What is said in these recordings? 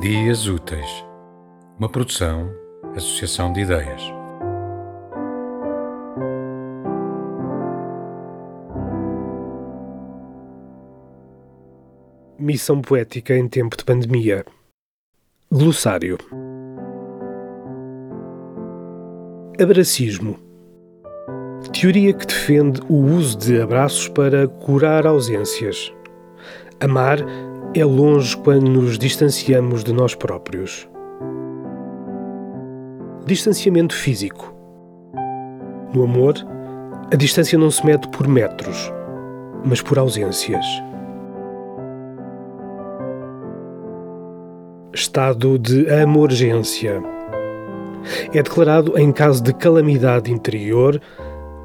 Dias Úteis, uma produção, associação de ideias. Missão poética em tempo de pandemia. Glossário. Abracismo. Teoria que defende o uso de abraços para curar ausências. Amar é longe quando nos distanciamos de nós próprios. Distanciamento físico. No amor, a distância não se mede por metros, mas por ausências. Estado de amorgência. É declarado em caso de calamidade interior,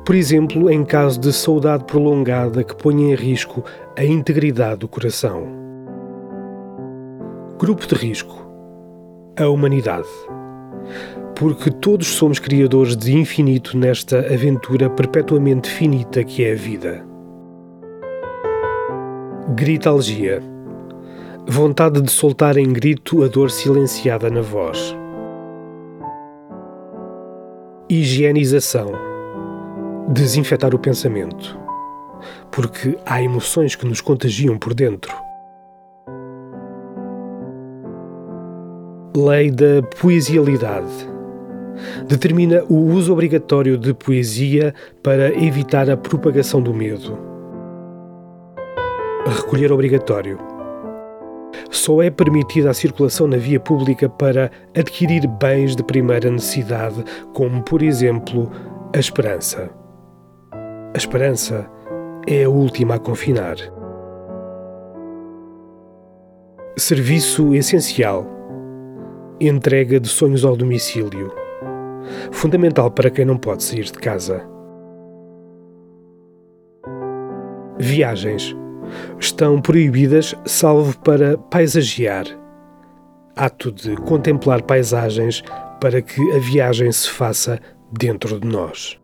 por exemplo, em caso de saudade prolongada que ponha em risco a integridade do coração. Grupo de risco: a humanidade. Porque todos somos criadores de infinito nesta aventura perpetuamente finita que é a vida. Gritalgia: vontade de soltar em grito a dor silenciada na voz. Higienização: desinfetar o pensamento. Porque há emoções que nos contagiam por dentro. Lei da Poesialidade. Determina o uso obrigatório de poesia para evitar a propagação do medo. Recolher obrigatório. Só é permitida a circulação na via pública para adquirir bens de primeira necessidade, como, por exemplo, a esperança. A esperança é a última a confinar. Serviço essencial entrega de sonhos ao domicílio. Fundamental para quem não pode sair de casa. Viagens. Estão proibidas, salvo para paisagiar. Ato de contemplar paisagens para que a viagem se faça dentro de nós.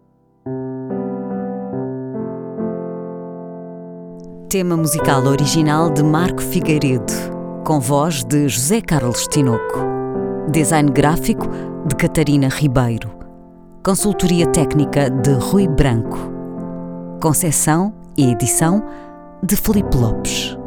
Tema musical original de Marco Figueiredo, com voz de José Carlos Tinoco. Design gráfico de Catarina Ribeiro. Consultoria técnica de Rui Branco. Concessão e edição de Felipe Lopes.